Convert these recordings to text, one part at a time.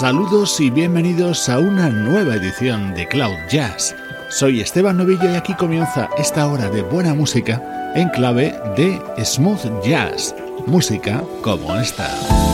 Saludos y bienvenidos a una nueva edición de Cloud Jazz. Soy Esteban Novillo y aquí comienza esta hora de buena música en clave de smooth jazz, música como esta.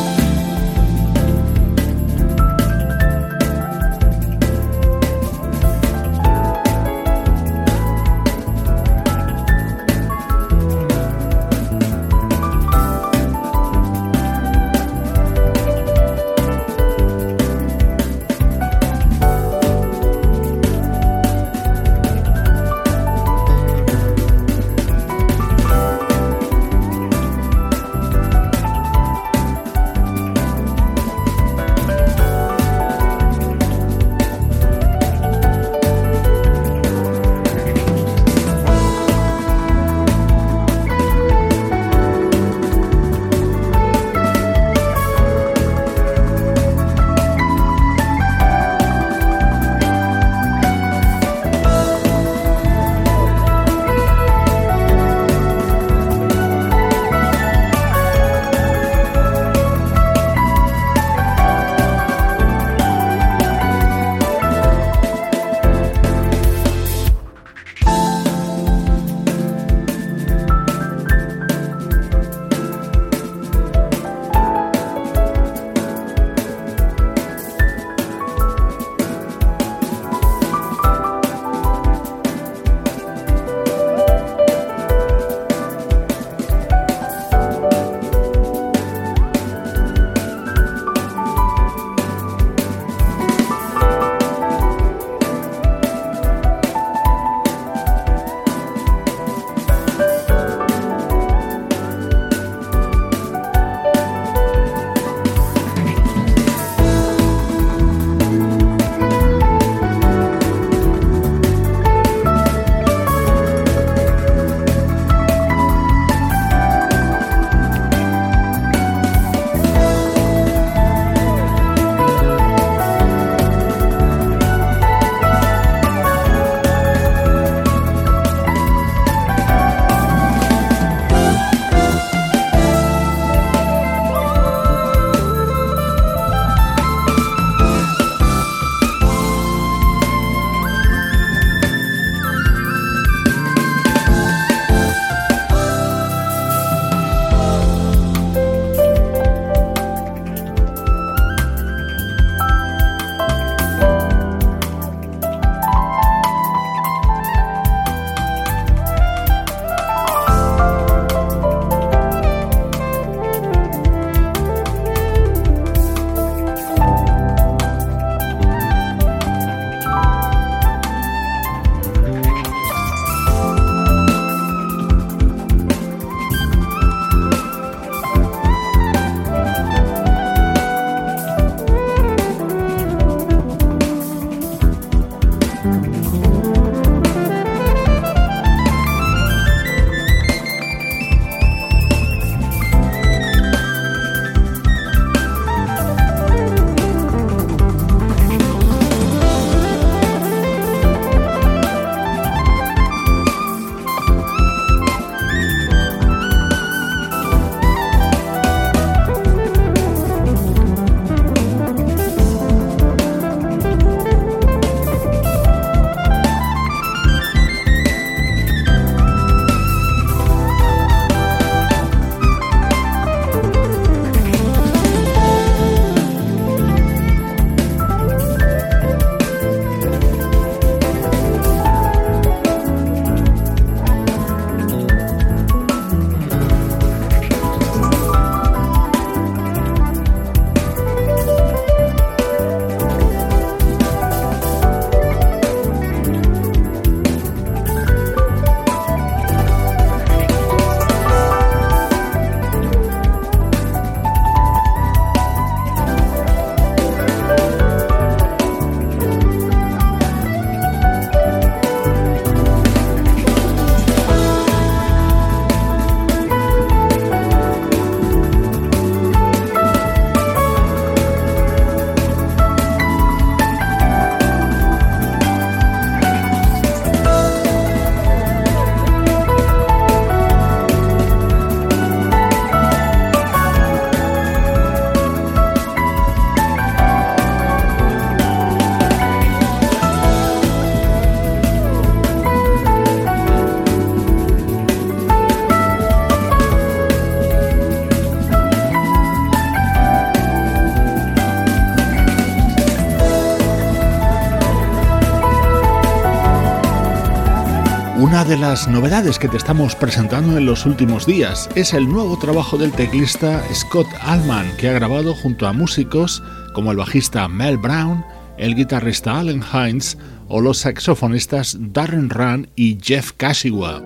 De las novedades que te estamos presentando en los últimos días es el nuevo trabajo del teclista Scott Allman, que ha grabado junto a músicos como el bajista Mel Brown, el guitarrista Allen Hines o los saxofonistas Darren Run y Jeff Kashiwa.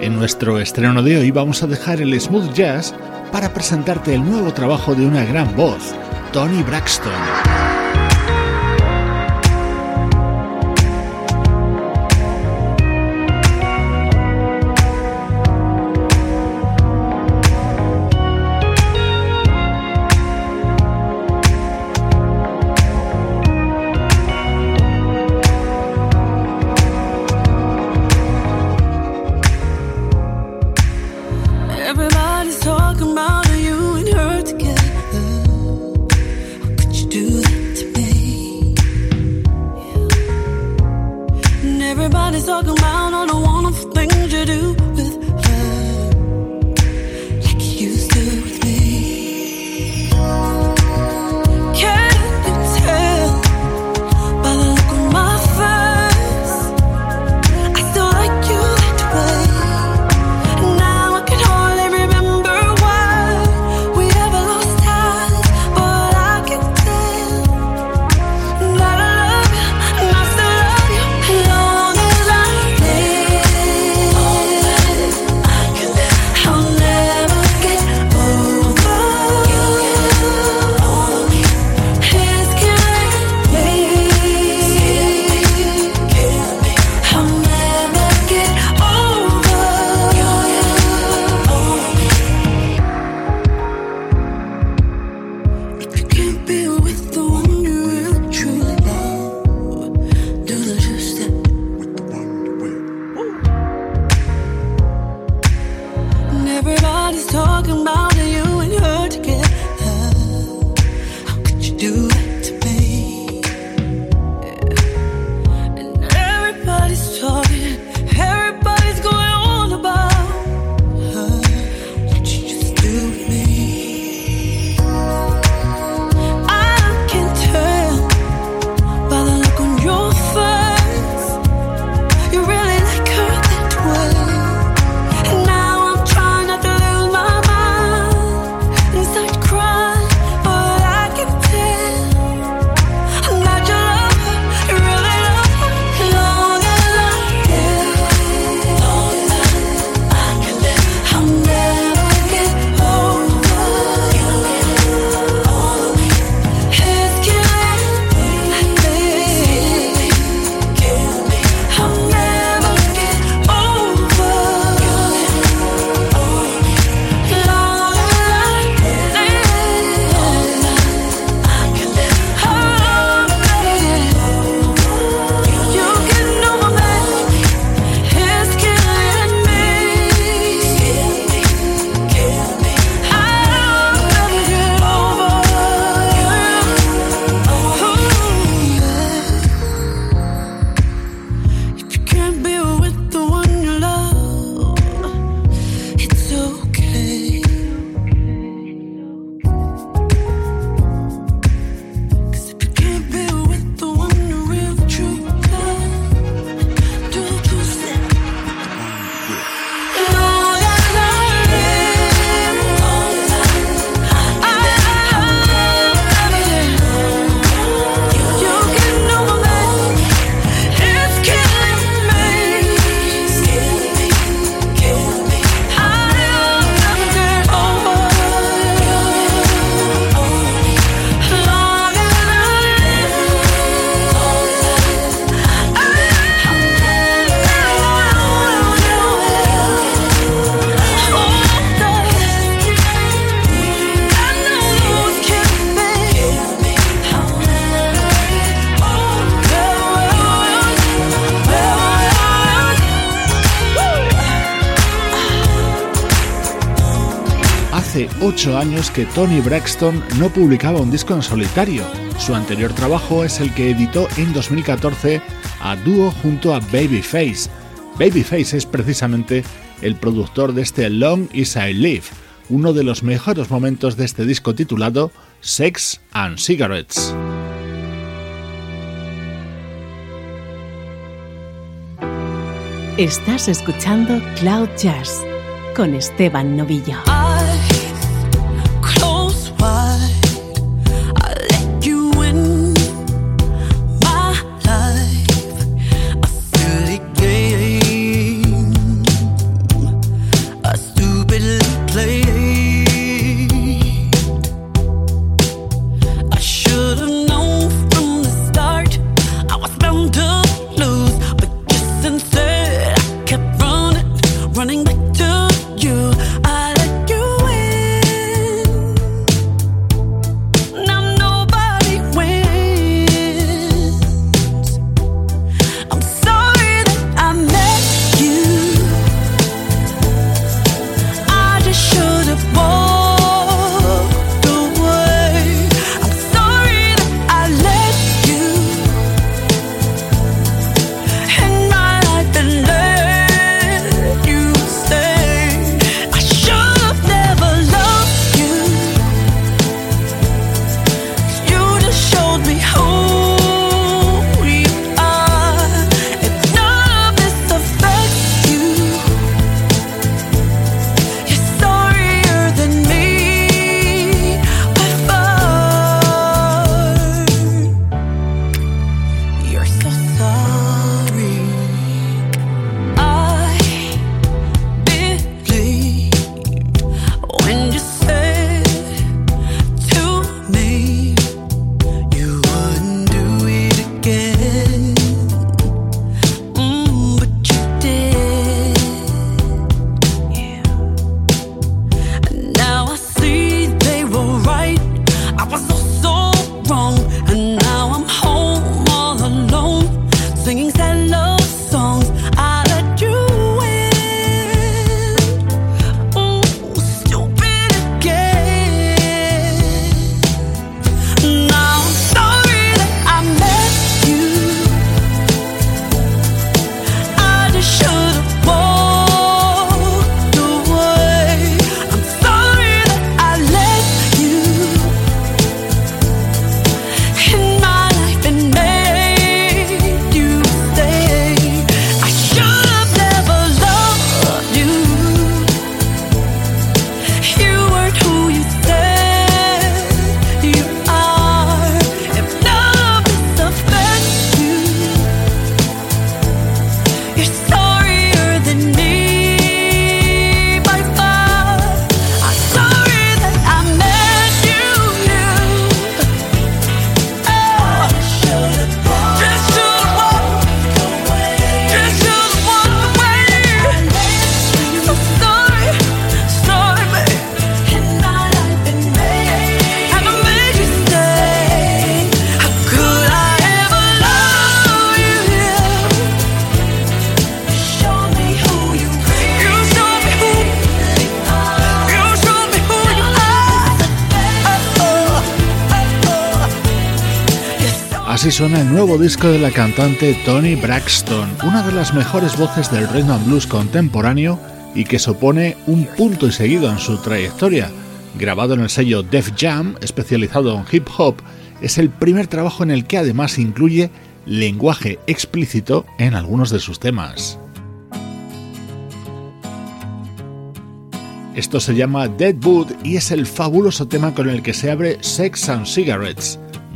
En nuestro estreno de hoy vamos a dejar el smooth jazz para presentarte el nuevo trabajo de una gran voz, Tony Braxton. 8 años que Tony Braxton no publicaba un disco en solitario. Su anterior trabajo es el que editó en 2014 a dúo junto a Babyface. Babyface es precisamente el productor de este Long Is I Live, uno de los mejores momentos de este disco titulado Sex and Cigarettes. Estás escuchando Cloud Jazz con Esteban Novillo. Nuevo disco de la cantante Tony Braxton, una de las mejores voces del rhythm and blues contemporáneo y que supone un punto y seguido en su trayectoria. Grabado en el sello Def Jam, especializado en hip hop, es el primer trabajo en el que además incluye lenguaje explícito en algunos de sus temas. Esto se llama Deadwood y es el fabuloso tema con el que se abre Sex and Cigarettes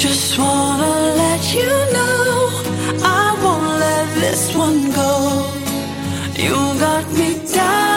Just wanna let you know I won't let this one go. You got me down,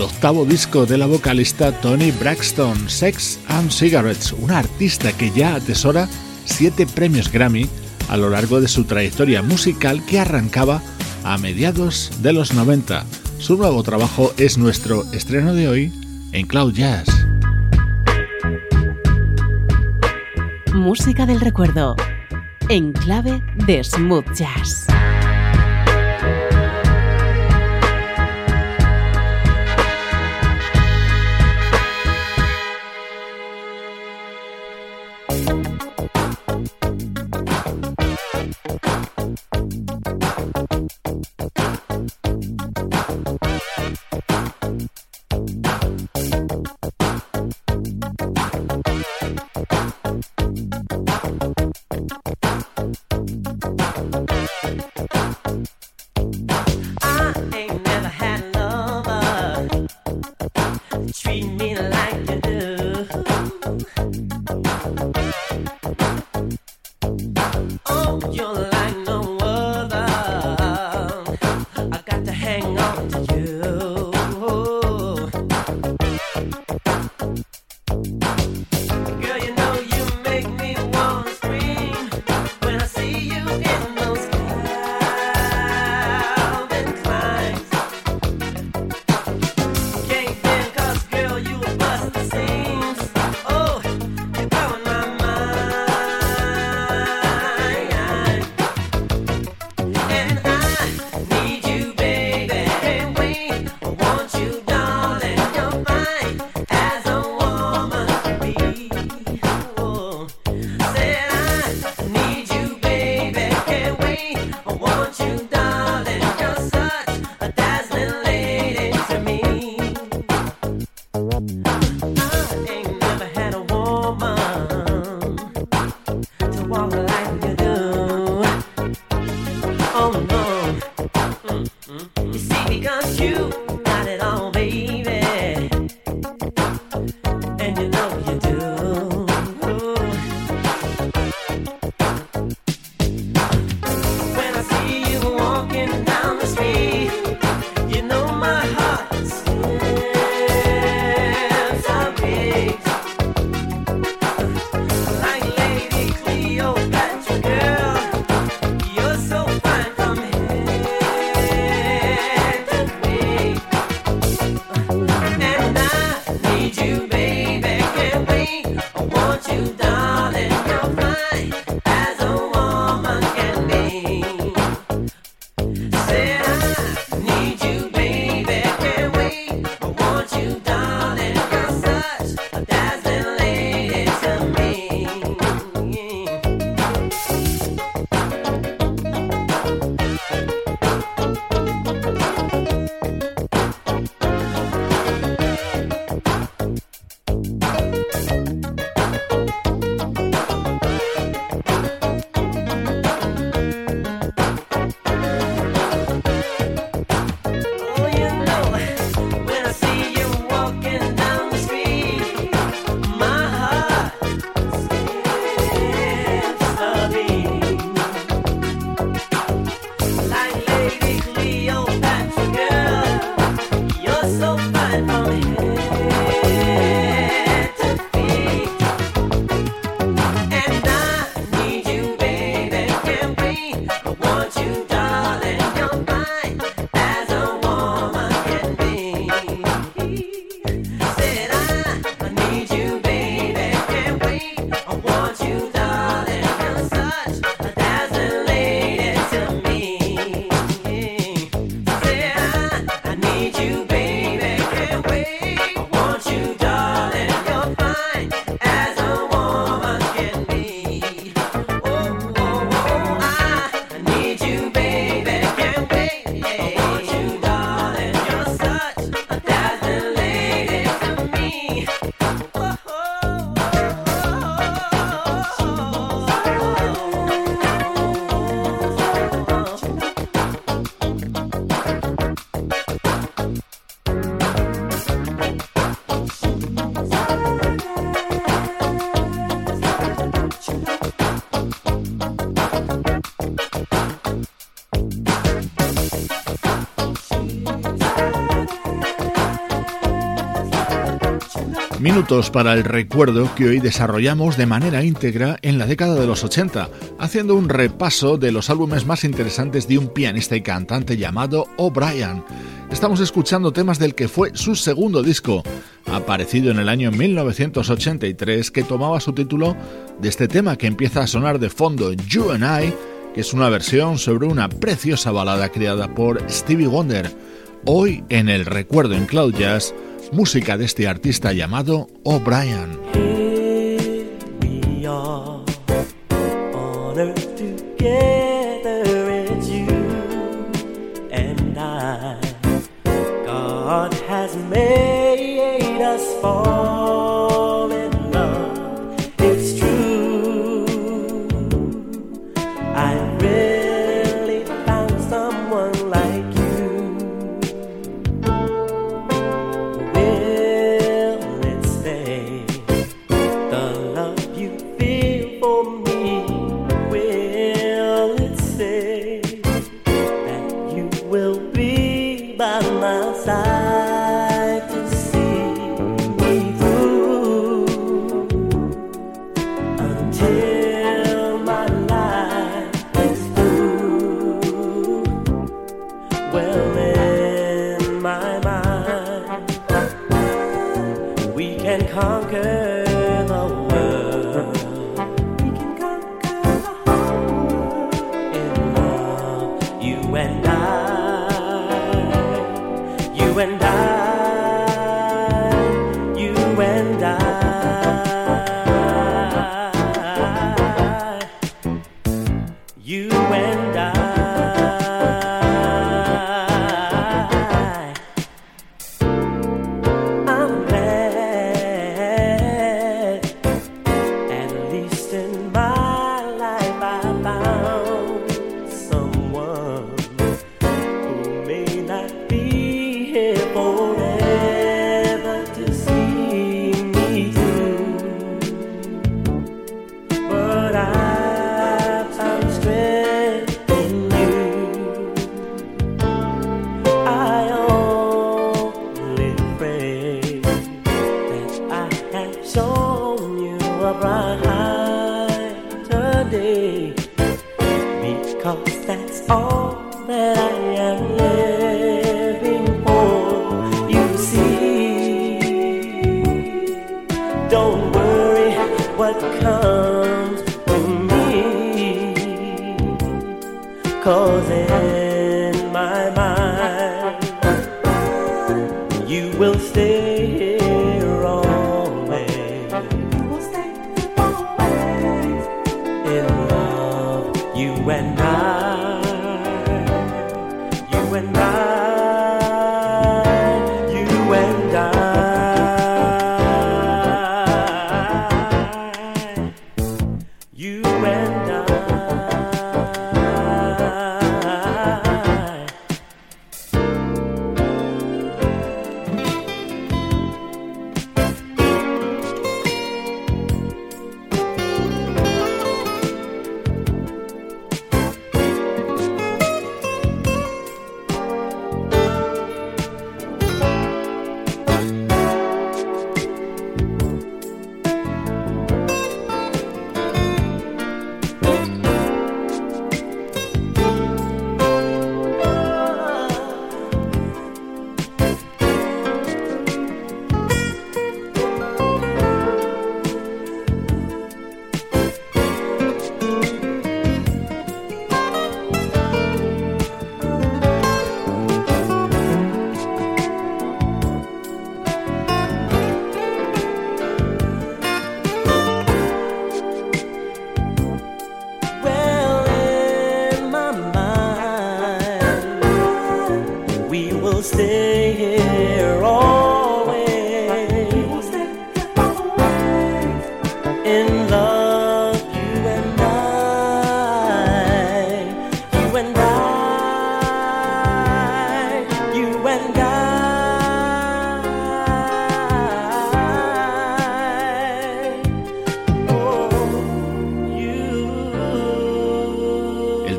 octavo disco de la vocalista Tony Braxton, Sex and Cigarettes, una artista que ya atesora siete premios Grammy a lo largo de su trayectoria musical que arrancaba a mediados de los 90. Su nuevo trabajo es nuestro estreno de hoy en Cloud Jazz. Música del recuerdo en clave de smooth jazz. Minutos para el recuerdo que hoy desarrollamos de manera íntegra en la década de los 80, haciendo un repaso de los álbumes más interesantes de un pianista y cantante llamado O'Brien. Estamos escuchando temas del que fue su segundo disco, aparecido en el año 1983, que tomaba su título de este tema que empieza a sonar de fondo, You and I, que es una versión sobre una preciosa balada creada por Stevie Wonder. Hoy en el recuerdo en Cloud Jazz, música de este artista llamado O'Brien.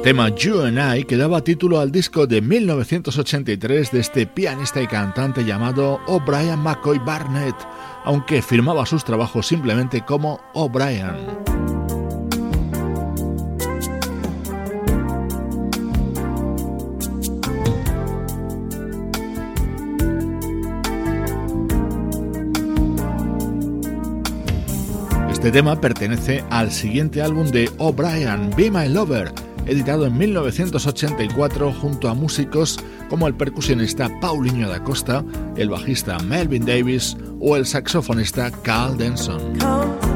Tema You and I que daba título al disco de 1983 de este pianista y cantante llamado O'Brien McCoy Barnett, aunque firmaba sus trabajos simplemente como O'Brien. Este tema pertenece al siguiente álbum de O'Brien, Be My Lover, editado en 1984 junto a músicos como el percusionista Paulinho da Costa, el bajista Melvin Davis o el saxofonista Carl Denson.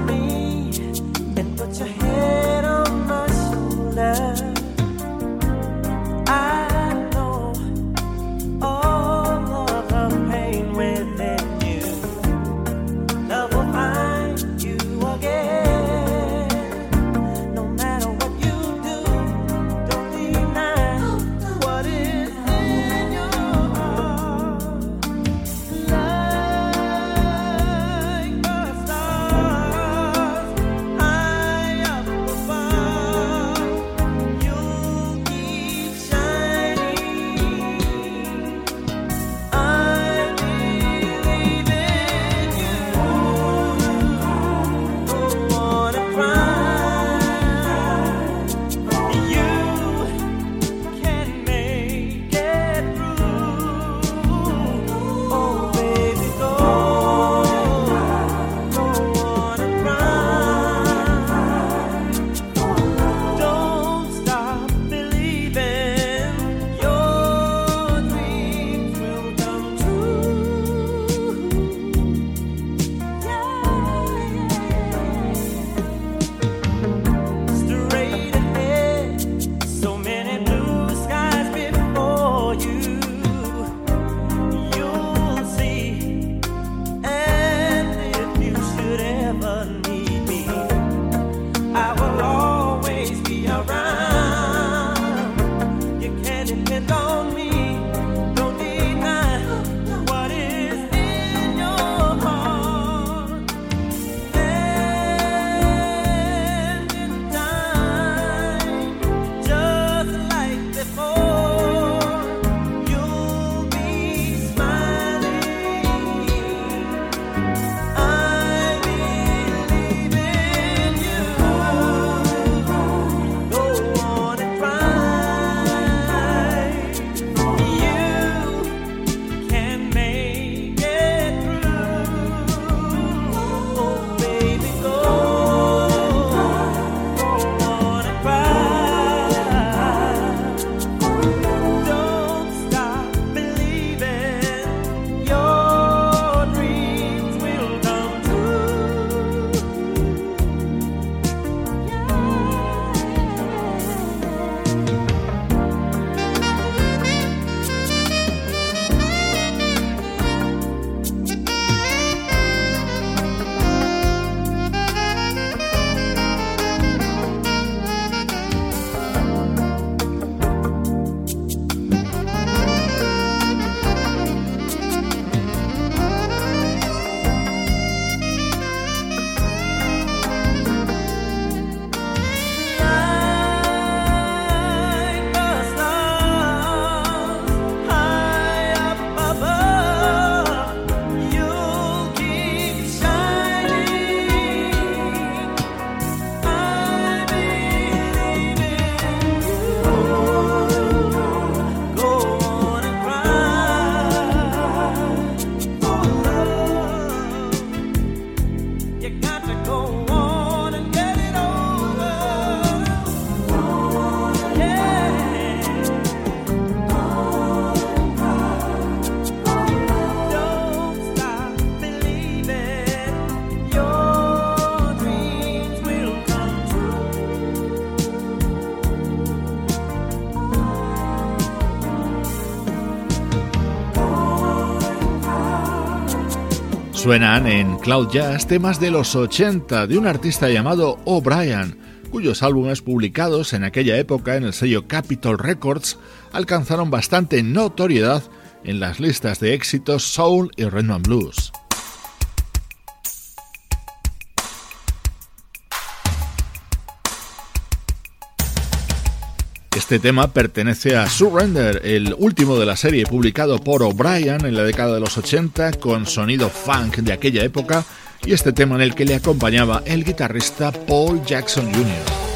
Suenan en Cloud Jazz temas de los 80 de un artista llamado O'Brien, cuyos álbumes publicados en aquella época en el sello Capitol Records alcanzaron bastante notoriedad en las listas de éxitos soul y rhythm and blues. Este tema pertenece a Surrender, el último de la serie publicado por O'Brien en la década de los 80 con sonido funk de aquella época y este tema en el que le acompañaba el guitarrista Paul Jackson Jr.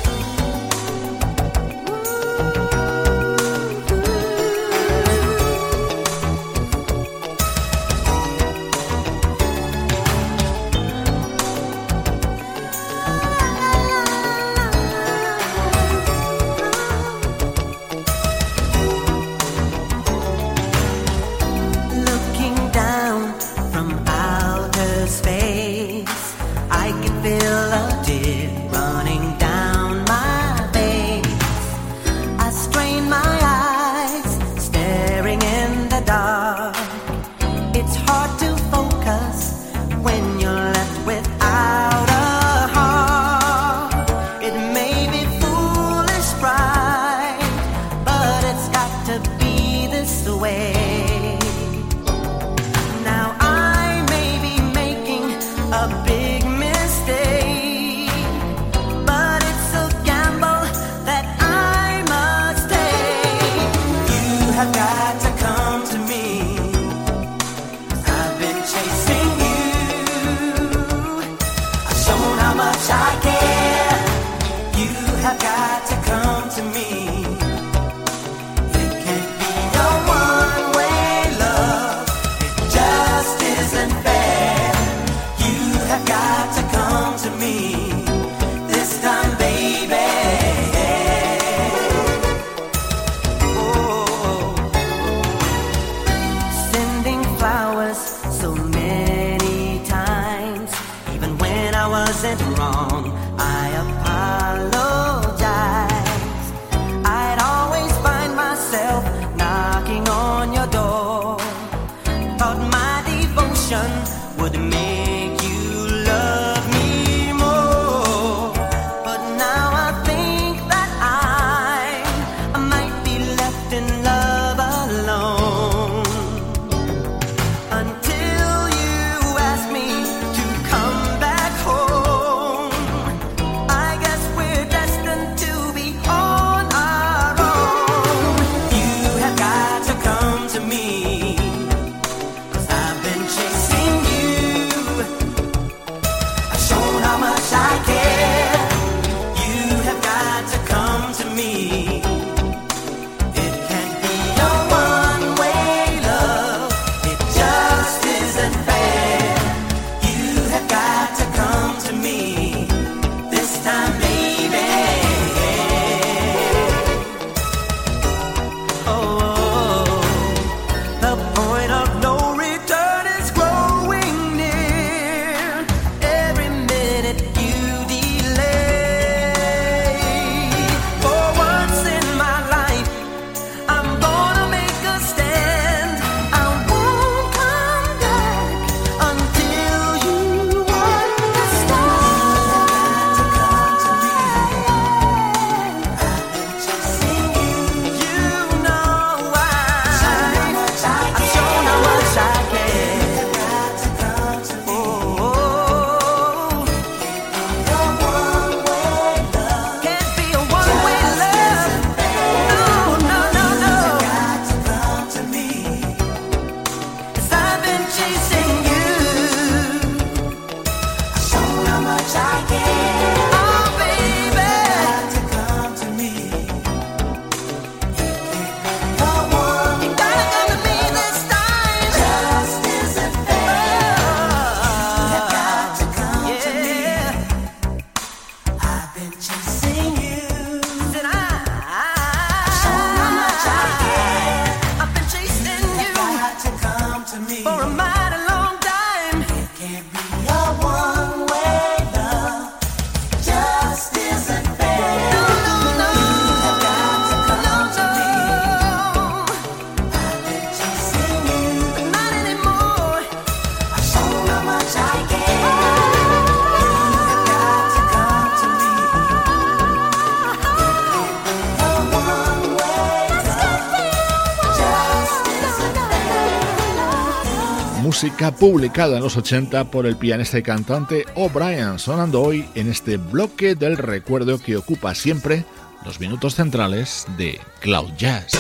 publicada en los 80 por el pianista y cantante O'Brien, sonando hoy en este bloque del recuerdo que ocupa siempre los minutos centrales de Cloud Jazz.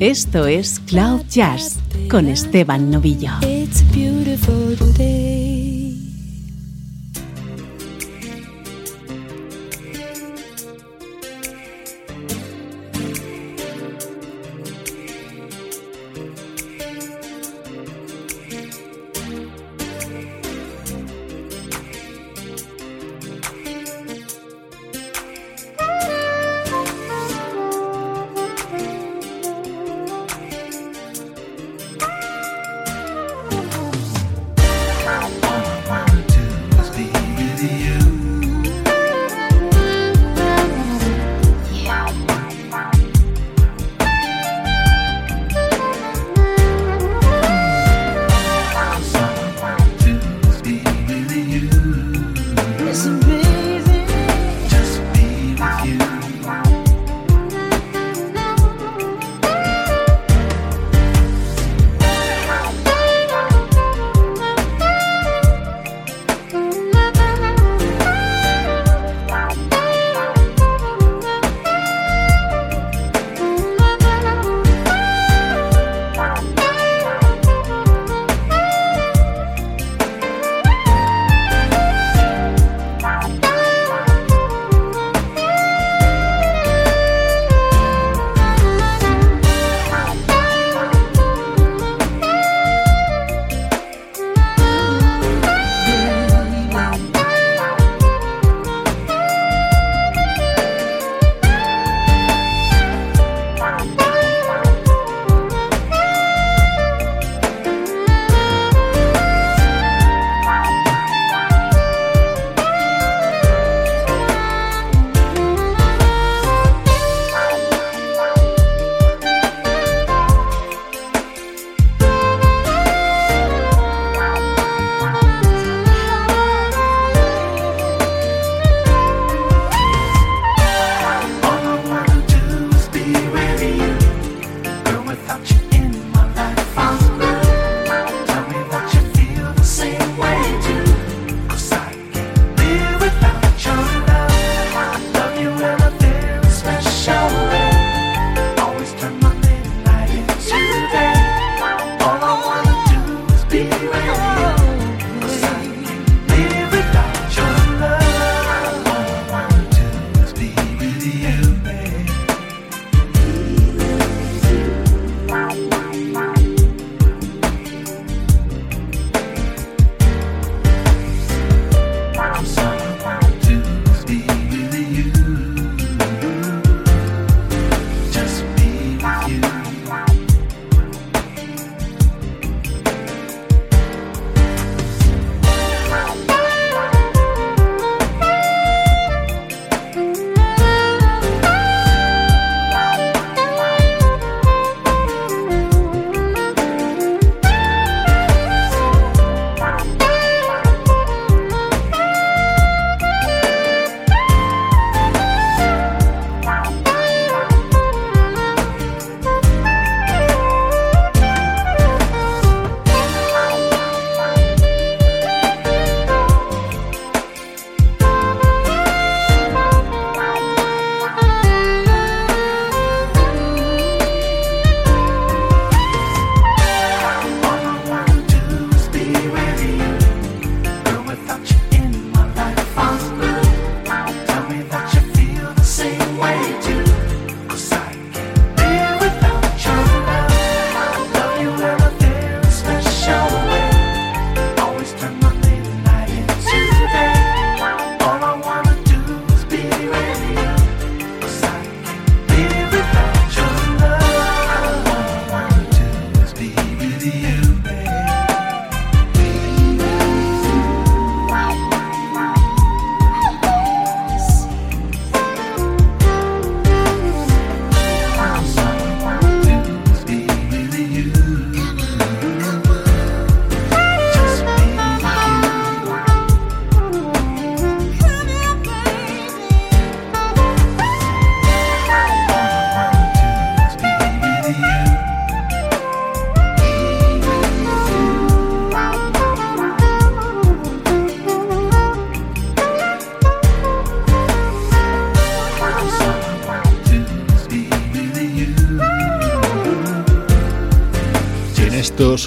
Esto es Cloud Jazz con Esteban Novillo.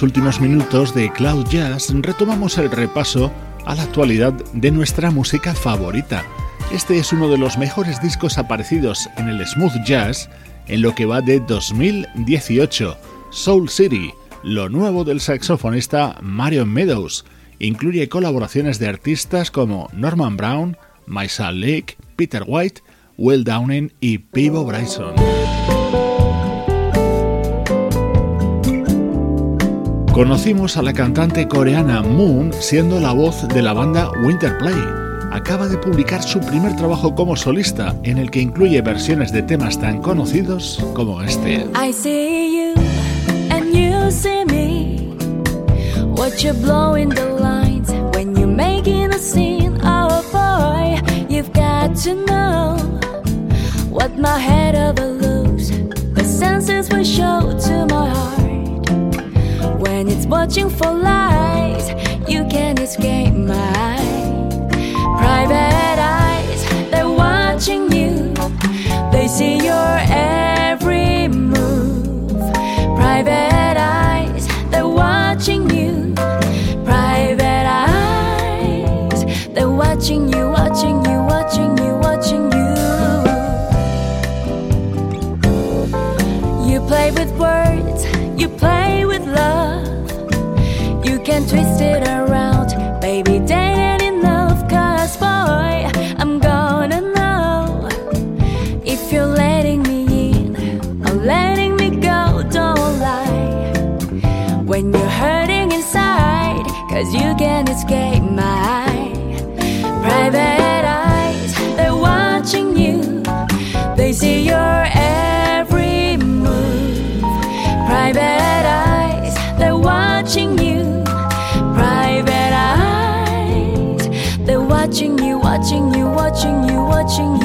Últimos minutos de Cloud Jazz retomamos el repaso a la actualidad de nuestra música favorita. Este es uno de los mejores discos aparecidos en el smooth jazz en lo que va de 2018, Soul City, lo nuevo del saxofonista Marion Meadows. Incluye colaboraciones de artistas como Norman Brown, Maisa Lake, Peter White, Will Downing y Pivo Bryson. Conocimos a la cantante coreana Moon siendo la voz de la banda Winterplay. Acaba de publicar su primer trabajo como solista, en el que incluye versiones de temas tan conocidos como este. I see you and you see me. What blowing the lines when making a scene. Oh boy, you've got to know what my head overlooks. The senses show to my heart. When it's watching for lies, you can't escape my private eyes. They're watching you, they see your every move. Private eyes, they're watching you. Private eyes, they're watching you, watching you, watching you,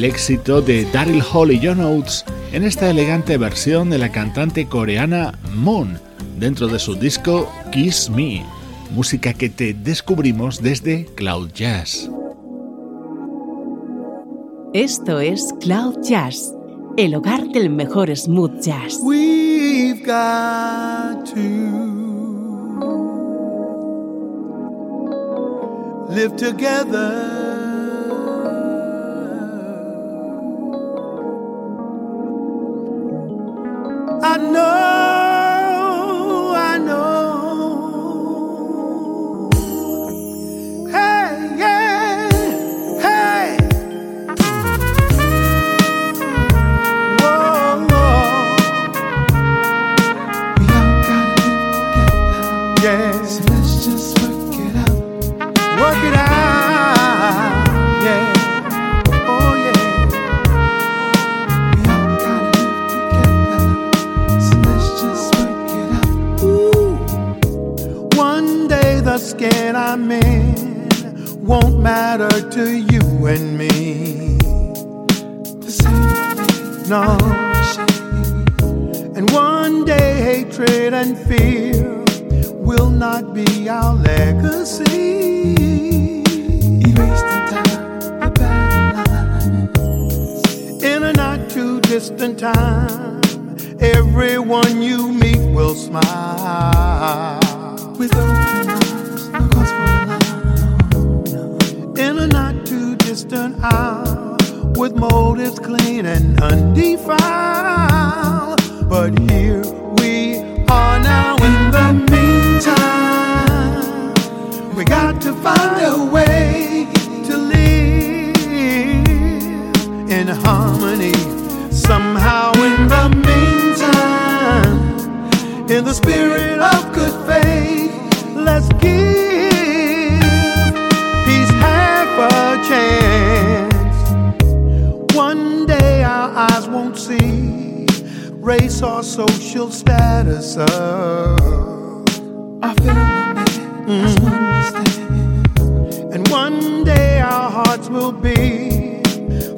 El éxito de Daryl Hall y John Oates en esta elegante versión de la cantante coreana Moon dentro de su disco Kiss Me, música que te descubrimos desde Cloud Jazz. Esto es Cloud Jazz, el hogar del mejor smooth jazz. We've got to live together.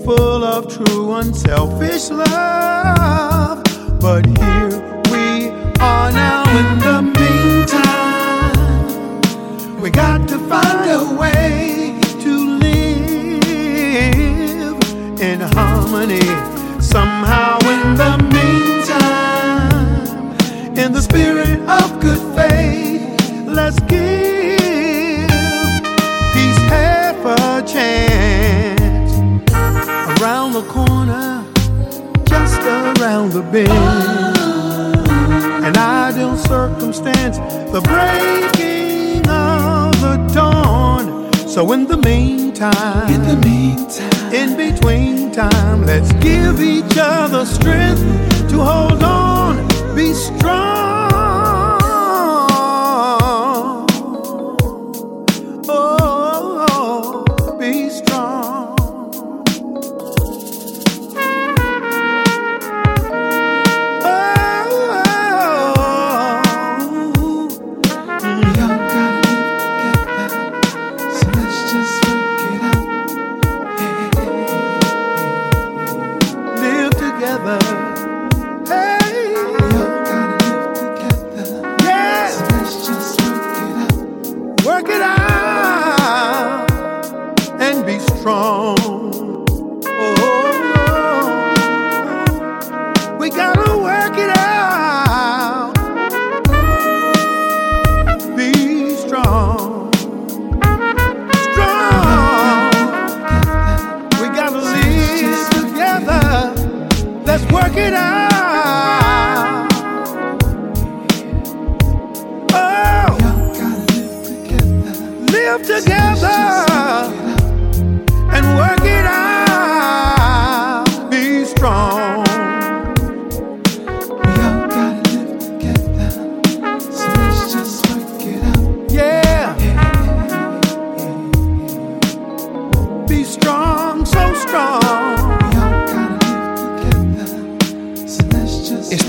Full of true unselfish love. But here we are now in the meantime. We got to find a way to live in harmony. Somehow in the meantime, in the spirit Around the corner, just around the bend, an ideal circumstance, the breaking of the dawn. So in the meantime, in the meantime, in between time, let's give each other strength to hold on, be strong. Live together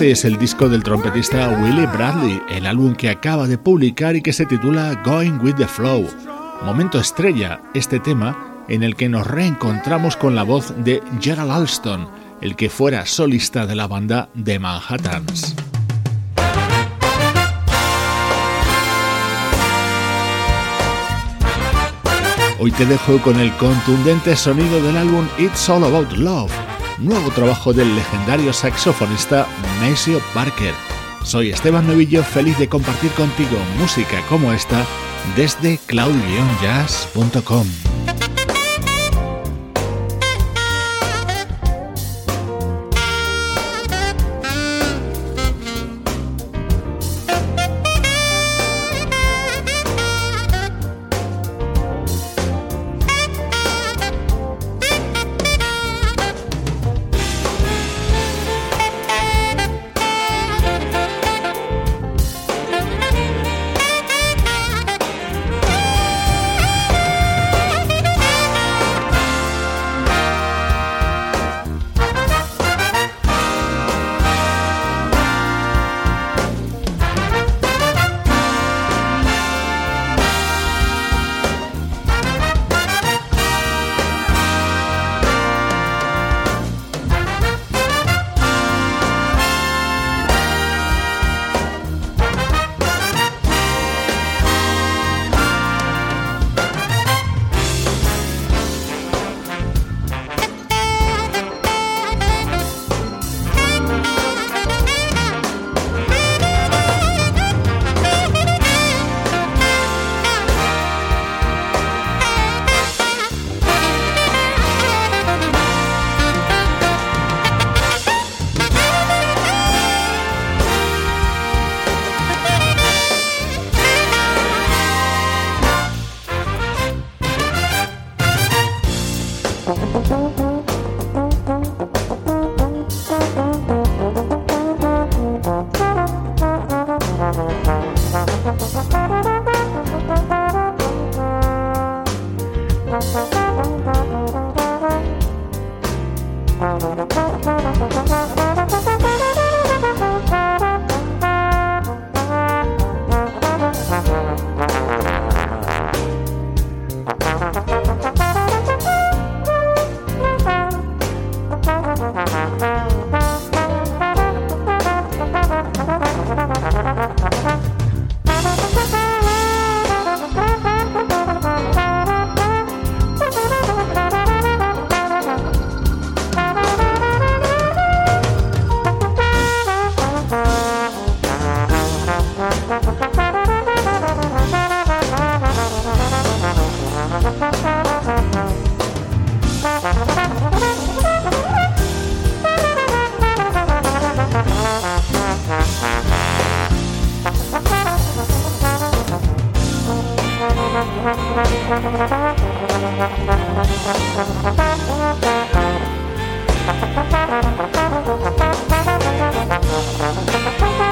Es el disco del trompetista Willie Bradley, el álbum que acaba de publicar y que se titula Going with the Flow. Momento estrella, este tema en el que nos reencontramos con la voz de Gerald Alston, el que fuera solista de la banda The Manhattans. Hoy te dejo con el contundente sonido del álbum It's All About Love, nuevo trabajo del legendario saxofonista Maceo Parker. Soy Esteban Novillo, feliz de compartir contigo música como esta desde cloud-jazz.com. Thank you.